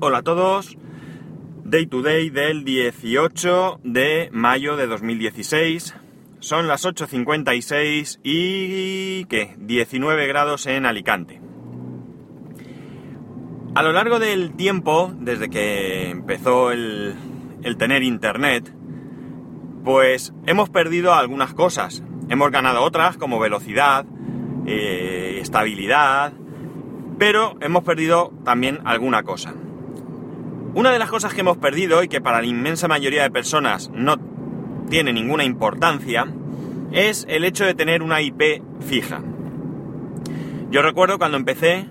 Hola a todos. Day to day del 18 de mayo de 2016. Son las 8.56 y... ¿qué? 19 grados en Alicante. A lo largo del tiempo, desde que empezó el, tener internet, pues hemos perdido algunas cosas. Hemos ganado otras como velocidad, eh, estabilidad, pero hemos perdido también alguna cosa. Una de las cosas que hemos perdido y que para la inmensa mayoría de personas no tiene ninguna importancia es el hecho de tener una IP fija. Yo recuerdo cuando empecé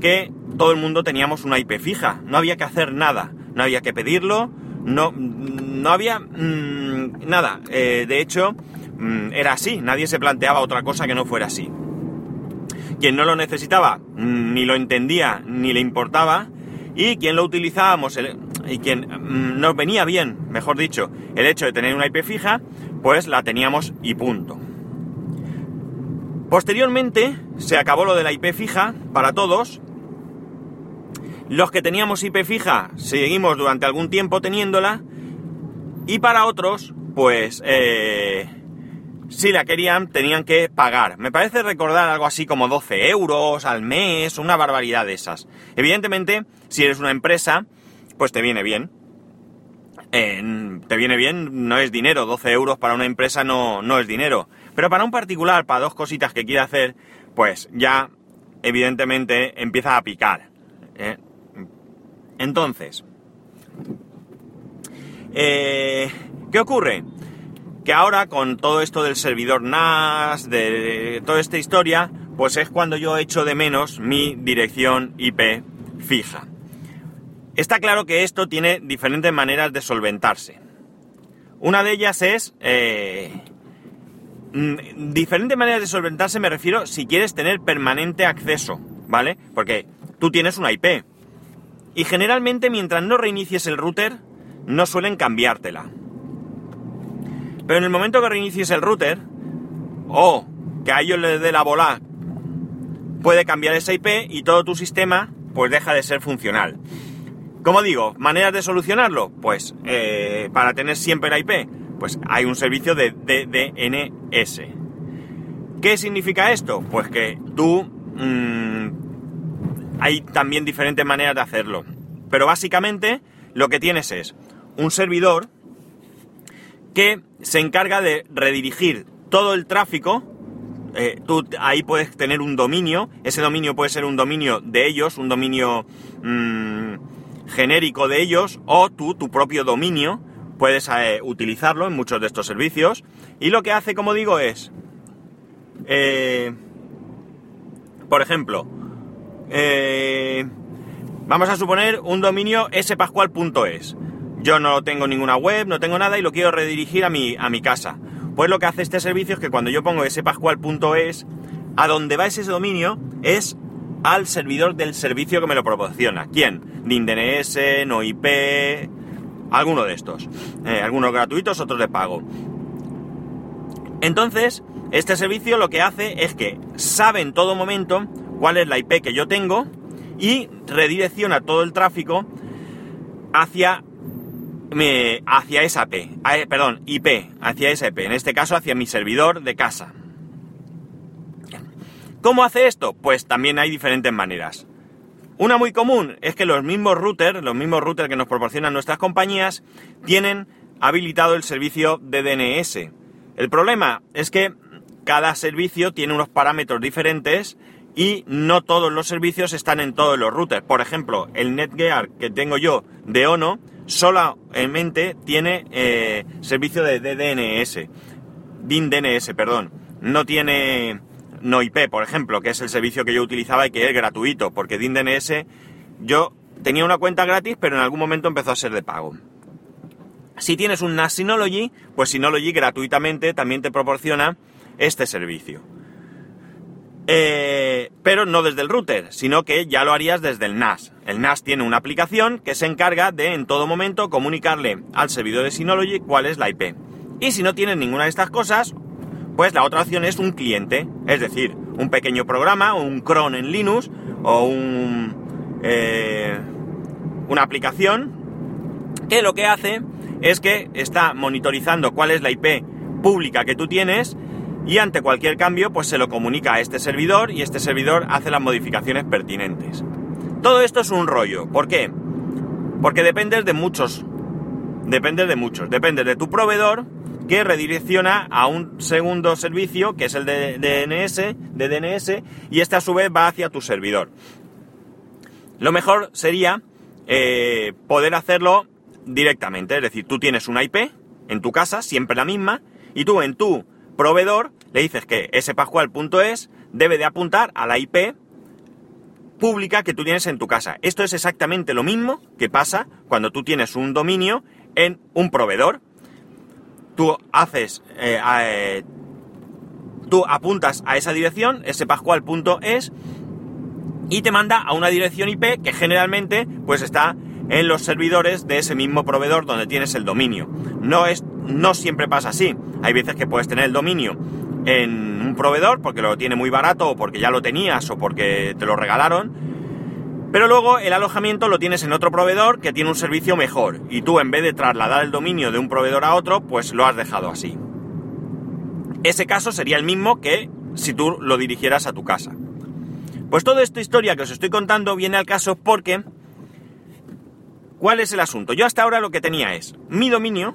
que todo el mundo teníamos una IP fija, no había que hacer nada, no había que pedirlo, no, no había mmm, nada. Eh, de hecho, mmm, era así, nadie se planteaba otra cosa que no fuera así. Quien no lo necesitaba, mmm, ni lo entendía, ni le importaba, y quien lo utilizábamos, el, y quien nos venía bien, mejor dicho, el hecho de tener una IP fija, pues la teníamos y punto. Posteriormente se acabó lo de la IP fija para todos. Los que teníamos IP fija seguimos durante algún tiempo teniéndola. Y para otros, pues eh, si la querían tenían que pagar. Me parece recordar algo así como 12 euros al mes, una barbaridad de esas. Evidentemente, si eres una empresa, pues te viene bien. Te viene bien, no es dinero, 12 euros para una empresa no, no es dinero. Pero para un particular, para dos cositas que quiere hacer, pues ya evidentemente empieza a picar. ¿eh? Entonces, eh, ¿qué ocurre? Que ahora con todo esto del servidor NAS, de toda esta historia, pues es cuando yo echo de menos mi dirección IP fija. Está claro que esto tiene diferentes maneras de solventarse. Una de ellas es... Eh, diferentes maneras de solventarse me refiero si quieres tener permanente acceso, ¿vale? Porque tú tienes una IP. Y generalmente mientras no reinicies el router, no suelen cambiártela. Pero en el momento que reinicies el router, o que a ellos les dé la bola, puede cambiar esa IP y todo tu sistema pues deja de ser funcional. Como digo, maneras de solucionarlo, pues eh, para tener siempre la IP, pues hay un servicio de DDNS. ¿Qué significa esto? Pues que tú... Mmm, hay también diferentes maneras de hacerlo. Pero básicamente lo que tienes es un servidor que se encarga de redirigir todo el tráfico. Eh, tú ahí puedes tener un dominio. Ese dominio puede ser un dominio de ellos, un dominio mmm, genérico de ellos, o tú, tu propio dominio, puedes eh, utilizarlo en muchos de estos servicios. Y lo que hace, como digo, es. Eh, por ejemplo, eh, vamos a suponer un dominio spascual.es. Yo no tengo ninguna web, no tengo nada y lo quiero redirigir a mi, a mi casa. Pues lo que hace este servicio es que cuando yo pongo spascual.es, a donde va ese dominio es al servidor del servicio que me lo proporciona. ¿Quién? DNS, NoIP, alguno de estos. Eh, algunos gratuitos, otros de pago. Entonces, este servicio lo que hace es que sabe en todo momento cuál es la IP que yo tengo y redirecciona todo el tráfico hacia, me, hacia esa eh, perdón, IP, hacia esa IP, en este caso hacia mi servidor de casa. ¿Cómo hace esto? Pues también hay diferentes maneras. Una muy común es que los mismos routers, los mismos routers que nos proporcionan nuestras compañías, tienen habilitado el servicio de DNS. El problema es que cada servicio tiene unos parámetros diferentes y no todos los servicios están en todos los routers. Por ejemplo, el Netgear que tengo yo de ONO solamente tiene eh, servicio de DNS, DIN DNS, perdón. No tiene NoIP, por ejemplo, que es el servicio que yo utilizaba y que es gratuito, porque DIN DNS yo tenía una cuenta gratis, pero en algún momento empezó a ser de pago. Si tienes un NAS Synology, pues Synology gratuitamente también te proporciona este servicio. Eh, pero no desde el router, sino que ya lo harías desde el NAS. El NAS tiene una aplicación que se encarga de en todo momento comunicarle al servidor de Synology cuál es la IP. Y si no tienes ninguna de estas cosas, pues la otra opción es un cliente, es decir, un pequeño programa, un cron en Linux o un... Eh, una aplicación que lo que hace es que está monitorizando cuál es la IP pública que tú tienes y ante cualquier cambio pues se lo comunica a este servidor y este servidor hace las modificaciones pertinentes. Todo esto es un rollo. ¿Por qué? Porque dependes de muchos. Dependes de muchos. Depende de tu proveedor que redirecciona a un segundo servicio que es el de DNS, de DNS y este a su vez va hacia tu servidor. Lo mejor sería eh, poder hacerlo directamente, es decir, tú tienes una IP en tu casa, siempre la misma, y tú en tu proveedor le dices que ese pascual.es debe de apuntar a la IP pública que tú tienes en tu casa. Esto es exactamente lo mismo que pasa cuando tú tienes un dominio en un proveedor. Tú haces, eh, eh, tú apuntas a esa dirección, ese pascual.es, y te manda a una dirección IP que generalmente pues está en los servidores de ese mismo proveedor donde tienes el dominio. No es, no siempre pasa así. Hay veces que puedes tener el dominio en un proveedor porque lo tiene muy barato o porque ya lo tenías o porque te lo regalaron. Pero luego el alojamiento lo tienes en otro proveedor que tiene un servicio mejor y tú en vez de trasladar el dominio de un proveedor a otro, pues lo has dejado así. Ese caso sería el mismo que si tú lo dirigieras a tu casa. Pues toda esta historia que os estoy contando viene al caso porque ¿Cuál es el asunto? Yo hasta ahora lo que tenía es mi dominio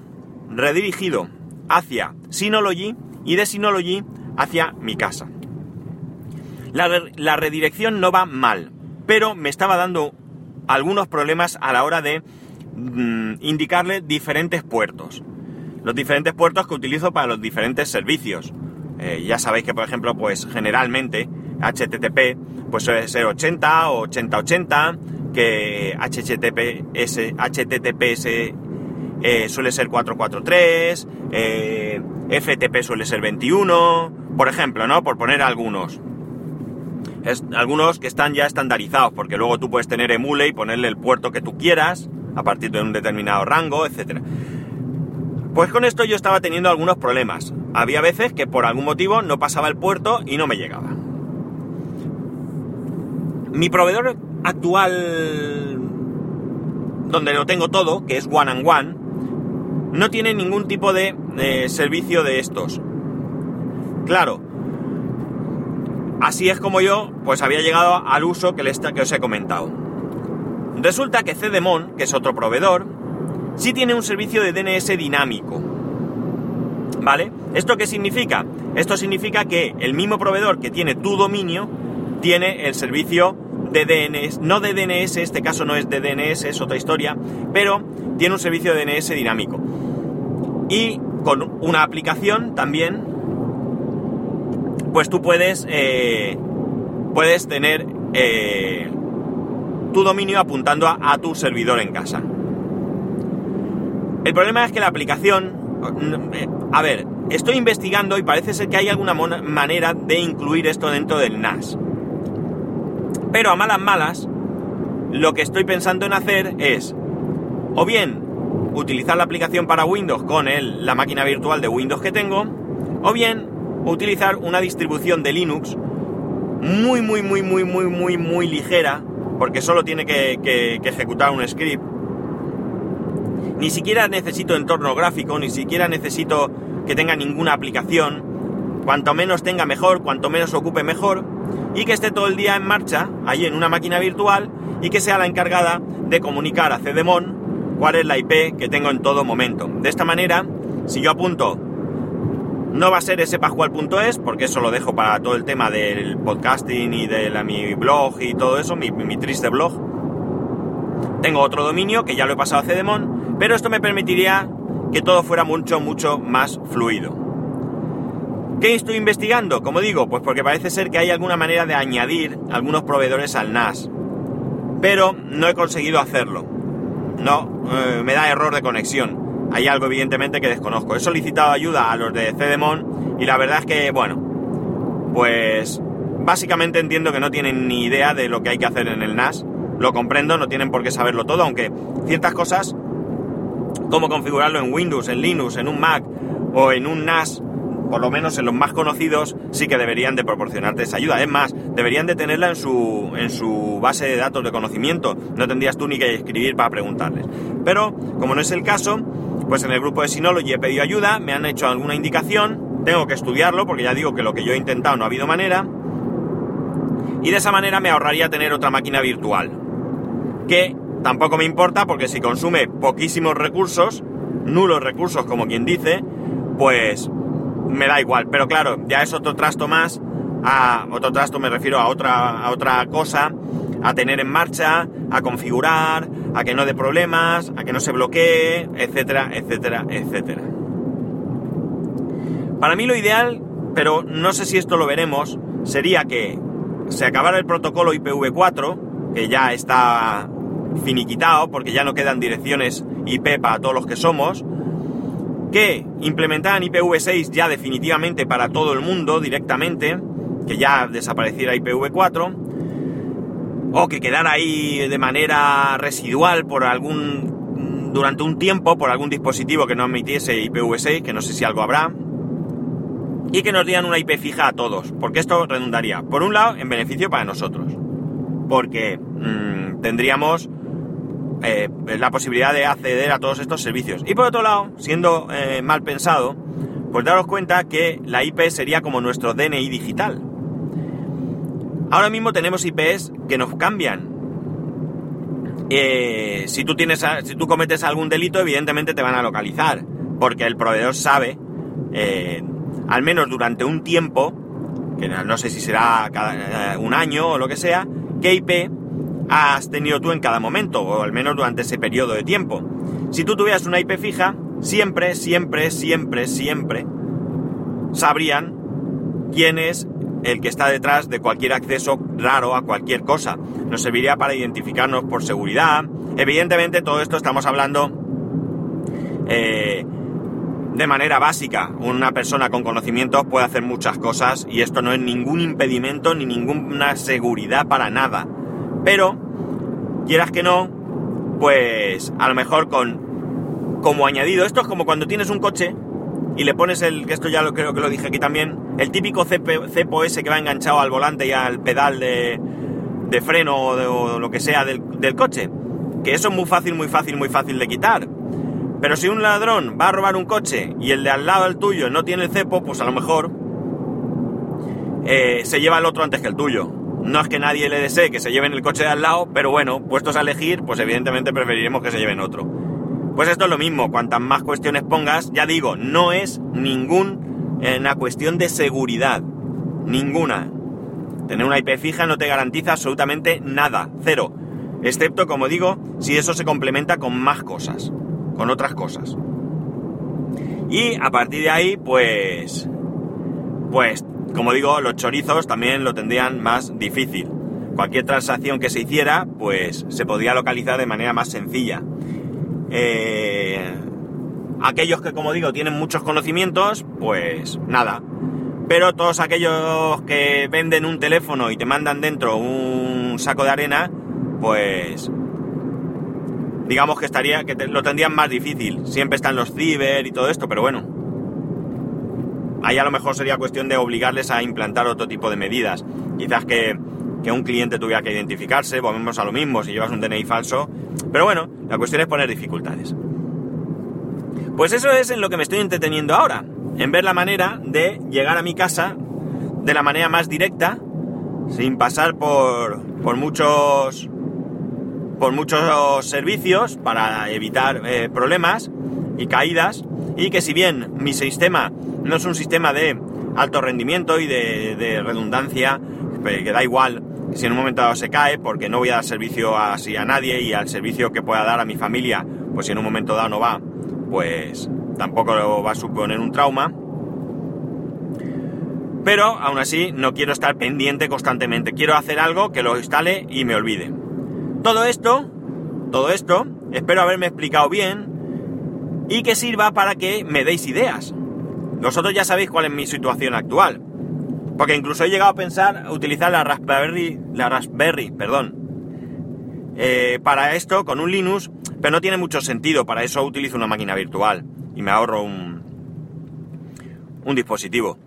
redirigido hacia Synology y de Synology hacia mi casa. La, redirección no va mal, pero me estaba dando algunos problemas a la hora de mm, indicarle diferentes puertos. Los diferentes puertos que utilizo para los diferentes servicios. Eh, ya sabéis que, por ejemplo, pues generalmente HTTP pues suele ser 80 o 8080 que HTTPS, HTTPS eh, suele ser 443, eh, FTP suele ser 21, por ejemplo, ¿no? Por poner algunos. Es, algunos que están ya estandarizados, porque luego tú puedes tener emule y ponerle el puerto que tú quieras, a partir de un determinado rango, etc. Pues con esto yo estaba teniendo algunos problemas. Había veces que por algún motivo no pasaba el puerto y no me llegaba. Mi proveedor actual donde lo tengo todo, que es One and One, no tiene ningún tipo de, servicio de estos. Claro, así es como yo pues había llegado al uso que, les, que os he comentado. Resulta que Cedemon, que es otro proveedor, sí tiene un servicio de DNS dinámico. ¿Vale? ¿Esto qué significa? Esto significa que el mismo proveedor que tiene tu dominio tiene el servicio de DNS, no de DNS, este caso no es de DNS, es otra historia, pero tiene un servicio de DNS dinámico. Y con una aplicación también, pues tú puedes, eh, puedes tener eh, tu dominio apuntando a, tu servidor en casa. El problema es que la aplicación, eh, a ver, estoy investigando y parece ser que hay alguna manera de incluir esto dentro del NAS. Pero a malas malas, lo que estoy pensando en hacer es, o bien, utilizar la aplicación para Windows con el, la máquina virtual de Windows que tengo, o bien, utilizar una distribución de Linux muy, muy, muy, muy, muy, muy, muy ligera, porque solo tiene que, que ejecutar un script. Ni siquiera necesito entorno gráfico, ni siquiera necesito que tenga ninguna aplicación. Cuanto menos tenga mejor, cuanto menos ocupe mejor y que esté todo el día en marcha, ahí en una máquina virtual, y que sea la encargada de comunicar a Cedemon cuál es la IP que tengo en todo momento. De esta manera, si yo apunto, no va a ser ese pascual.es, porque eso lo dejo para todo el tema del podcasting y de mi blog y todo eso, mi, mi triste blog. Tengo otro dominio que ya lo he pasado a Cedemon, pero esto me permitiría que todo fuera mucho, mucho más fluido. ¿Qué estoy investigando? Como digo, pues porque parece ser que hay alguna manera de añadir algunos proveedores al NAS. Pero no he conseguido hacerlo. No, eh, me da error de conexión. Hay algo evidentemente que desconozco. He solicitado ayuda a los de Cedemon y la verdad es que, bueno, pues básicamente entiendo que no tienen ni idea de lo que hay que hacer en el NAS. Lo comprendo, no tienen por qué saberlo todo, aunque ciertas cosas, como configurarlo en Windows, en Linux, en un Mac o en un NAS por lo menos en los más conocidos, sí que deberían de proporcionarte esa ayuda. Es más, deberían de tenerla en su, en su base de datos de conocimiento. No tendrías tú ni que escribir para preguntarles. Pero, como no es el caso, pues en el grupo de Synology he pedido ayuda, me han hecho alguna indicación, tengo que estudiarlo, porque ya digo que lo que yo he intentado no ha habido manera. Y de esa manera me ahorraría tener otra máquina virtual. Que tampoco me importa, porque si consume poquísimos recursos, nulos recursos como quien dice, pues me da igual. Pero claro, ya es otro trasto más, a otro trasto me refiero a otra, a otra cosa, a tener en marcha, a configurar, a que no dé problemas, a que no se bloquee, etcétera, etcétera, etcétera. Para mí lo ideal, pero no sé si esto lo veremos, sería que se acabara el protocolo IPv4, que ya está finiquitado porque ya no quedan direcciones IP para todos los que somos, que implementaran IPv6 ya definitivamente para todo el mundo directamente, que ya desapareciera IPv4, o que quedara ahí de manera residual por algún durante un tiempo por algún dispositivo que no admitiese IPv6, que no sé si algo habrá, y que nos dieran una IP fija a todos, porque esto redundaría, por un lado, en beneficio para nosotros, porque mmm, tendríamos eh, la posibilidad de acceder a todos estos servicios. Y por otro lado, siendo eh, mal pensado, pues daros cuenta que la IP sería como nuestro DNI digital. Ahora mismo tenemos IPs que nos cambian. Eh, si tú tienes, si tú cometes algún delito, evidentemente te van a localizar, porque el proveedor sabe, al menos durante un tiempo, que no sé si será cada, un año o lo que sea, qué IP has tenido tú en cada momento, o al menos durante ese periodo de tiempo. Si tú tuvieras una IP fija, siempre, siempre, siempre, siempre sabrían quién es el que está detrás de cualquier acceso raro a cualquier cosa. Nos serviría para identificarnos por seguridad. Evidentemente todo esto estamos hablando eh, de manera básica. Una persona con conocimientos puede hacer muchas cosas y esto no es ningún impedimento ni ninguna seguridad para nada. Pero, quieras que no, pues a lo mejor con como añadido, esto es como cuando tienes un coche y le pones el, que esto ya lo creo que lo dije aquí también, el típico cepo ese que va enganchado al volante y al pedal de, de freno o, lo que sea del, del coche. Que eso es muy fácil, muy fácil, muy fácil de quitar. Pero si un ladrón va a robar un coche y el de al lado del tuyo no tiene el cepo, pues a lo mejor eh, se lleva el otro antes que el tuyo. No es que nadie le desee que se lleven el coche de al lado, pero bueno, puestos a elegir, pues evidentemente preferiremos que se lleven otro. Pues esto es lo mismo, cuantas más cuestiones pongas, ya digo, no es ningún, eh, cuestión de seguridad. Ninguna. Tener una IP fija no te garantiza absolutamente nada, cero. Excepto, como digo, si eso se complementa con más cosas, con otras cosas. Y a partir de ahí, pues, pues, como digo, los chorizos también lo tendrían más difícil. Cualquier transacción que se hiciera, pues se podría localizar de manera más sencilla. Eh, aquellos que, como digo, tienen muchos conocimientos, pues nada. Pero todos aquellos que venden un teléfono y te mandan dentro un saco de arena, pues digamos que estaría que te, lo tendrían más difícil. Siempre están los ciber y todo esto, pero bueno. Ahí a lo mejor sería cuestión de obligarles a implantar otro tipo de medidas. Quizás que, que un cliente tuviera que identificarse, volvemos a lo mismo si llevas un DNI falso. Pero bueno, la cuestión es poner dificultades. Pues eso es en lo que me estoy entreteniendo ahora, en ver la manera de llegar a mi casa de la manera más directa, sin pasar por, por muchos por muchos servicios para evitar eh, problemas y caídas y que si bien mi sistema no es un sistema de alto rendimiento y de, redundancia que da igual si en un momento dado se cae porque no voy a dar servicio así a nadie y al servicio que pueda dar a mi familia pues si en un momento dado no va pues tampoco va a suponer un trauma. Pero aún así no quiero estar pendiente constantemente. Quiero hacer algo que lo instale y me olvide. Todo esto, todo esto, espero haberme explicado bien y que sirva para que me deis ideas. Vosotros ya sabéis cuál es mi situación actual. Porque incluso he llegado a pensar utilizar la Raspberry, la Raspberry, perdón, eh, para esto con un Linux, pero no tiene mucho sentido. Para eso utilizo una máquina virtual y me ahorro un, un dispositivo.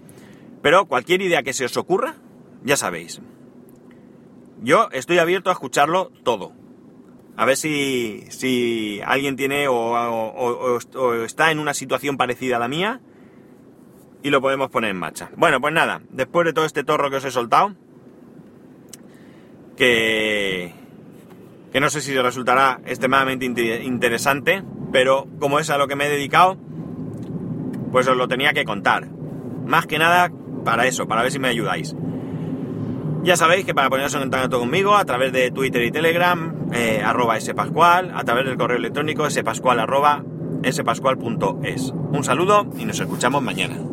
Pero cualquier idea que se os ocurra, ya sabéis. Yo estoy abierto a escucharlo todo. A ver si, si alguien tiene o, está en una situación parecida a la mía y lo podemos poner en marcha. Bueno, pues nada, después de todo este torro que os he soltado, que, que no sé si resultará extremadamente interesante, pero como es a lo que me he dedicado, pues os lo tenía que contar. Más que nada para eso, para ver si me ayudáis. Ya sabéis que para poneros en contacto conmigo a través de Twitter y Telegram, eh, arroba spascual, a través del correo electrónico spascual arroba spascual.es. Un saludo y nos escuchamos mañana.